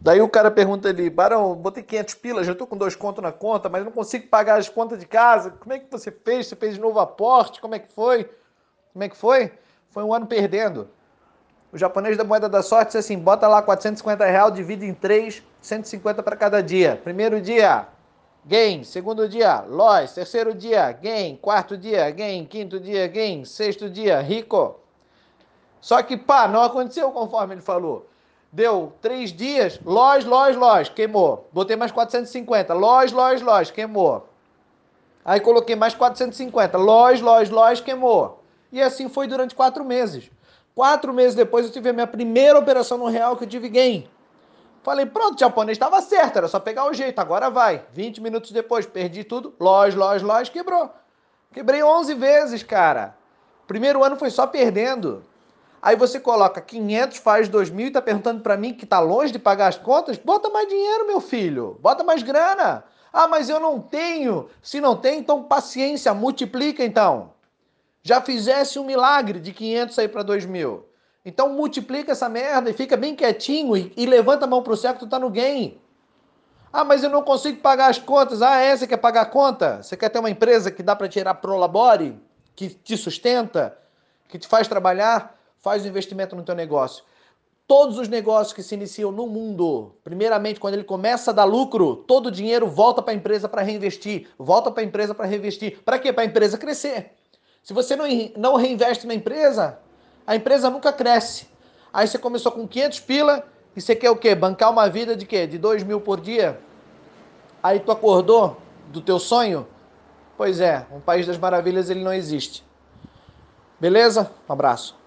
Daí o cara pergunta ali, Barão, botei 500 pilas, já tô com dois contos na conta, mas não consigo pagar as contas de casa. Como é que você fez? Você fez de novo aporte? Como é que foi? Como é que foi? Foi um ano perdendo. O japonês da moeda da sorte disse assim, bota lá 450 reais, divide em 3, 150 para cada dia. Primeiro dia, gain. Segundo dia, loss. Terceiro dia, gain. Quarto dia, gain. Quinto dia, gain. Sexto dia, rico. Só que, pá, não aconteceu conforme ele falou. Deu três dias, loja, loja, loja, queimou. Botei mais 450, loja, loja, loja, queimou. Aí coloquei mais 450, loja, loja, loja, queimou. E assim foi durante quatro meses. Quatro meses depois eu tive a minha primeira operação no real que eu tive gain. Falei, pronto, japonês estava certo, era só pegar o jeito, agora vai. 20 minutos depois, perdi tudo, loja, loja, loja, quebrou. Quebrei 11 vezes, cara. Primeiro ano foi só perdendo. Aí você coloca 500, faz 2 mil e tá perguntando para mim que tá longe de pagar as contas? Bota mais dinheiro, meu filho. Bota mais grana. Ah, mas eu não tenho. Se não tem, então paciência, multiplica então. Já fizesse um milagre de 500 aí para 2 mil. Então multiplica essa merda e fica bem quietinho e, e levanta a mão pro céu que tu tá no game. Ah, mas eu não consigo pagar as contas. Ah, é? Você quer pagar a conta? Você quer ter uma empresa que dá para tirar pro labore? Que te sustenta? Que te faz trabalhar? Faz o investimento no teu negócio. Todos os negócios que se iniciam no mundo, primeiramente, quando ele começa a dar lucro, todo o dinheiro volta para a empresa para reinvestir, volta para a empresa para reinvestir. Para quê? Para a empresa crescer. Se você não, não reinveste na empresa, a empresa nunca cresce. Aí você começou com 500 pila e você quer o quê? Bancar uma vida de quê? De 2 mil por dia? Aí tu acordou do teu sonho? Pois é, um país das maravilhas ele não existe. Beleza? Um abraço.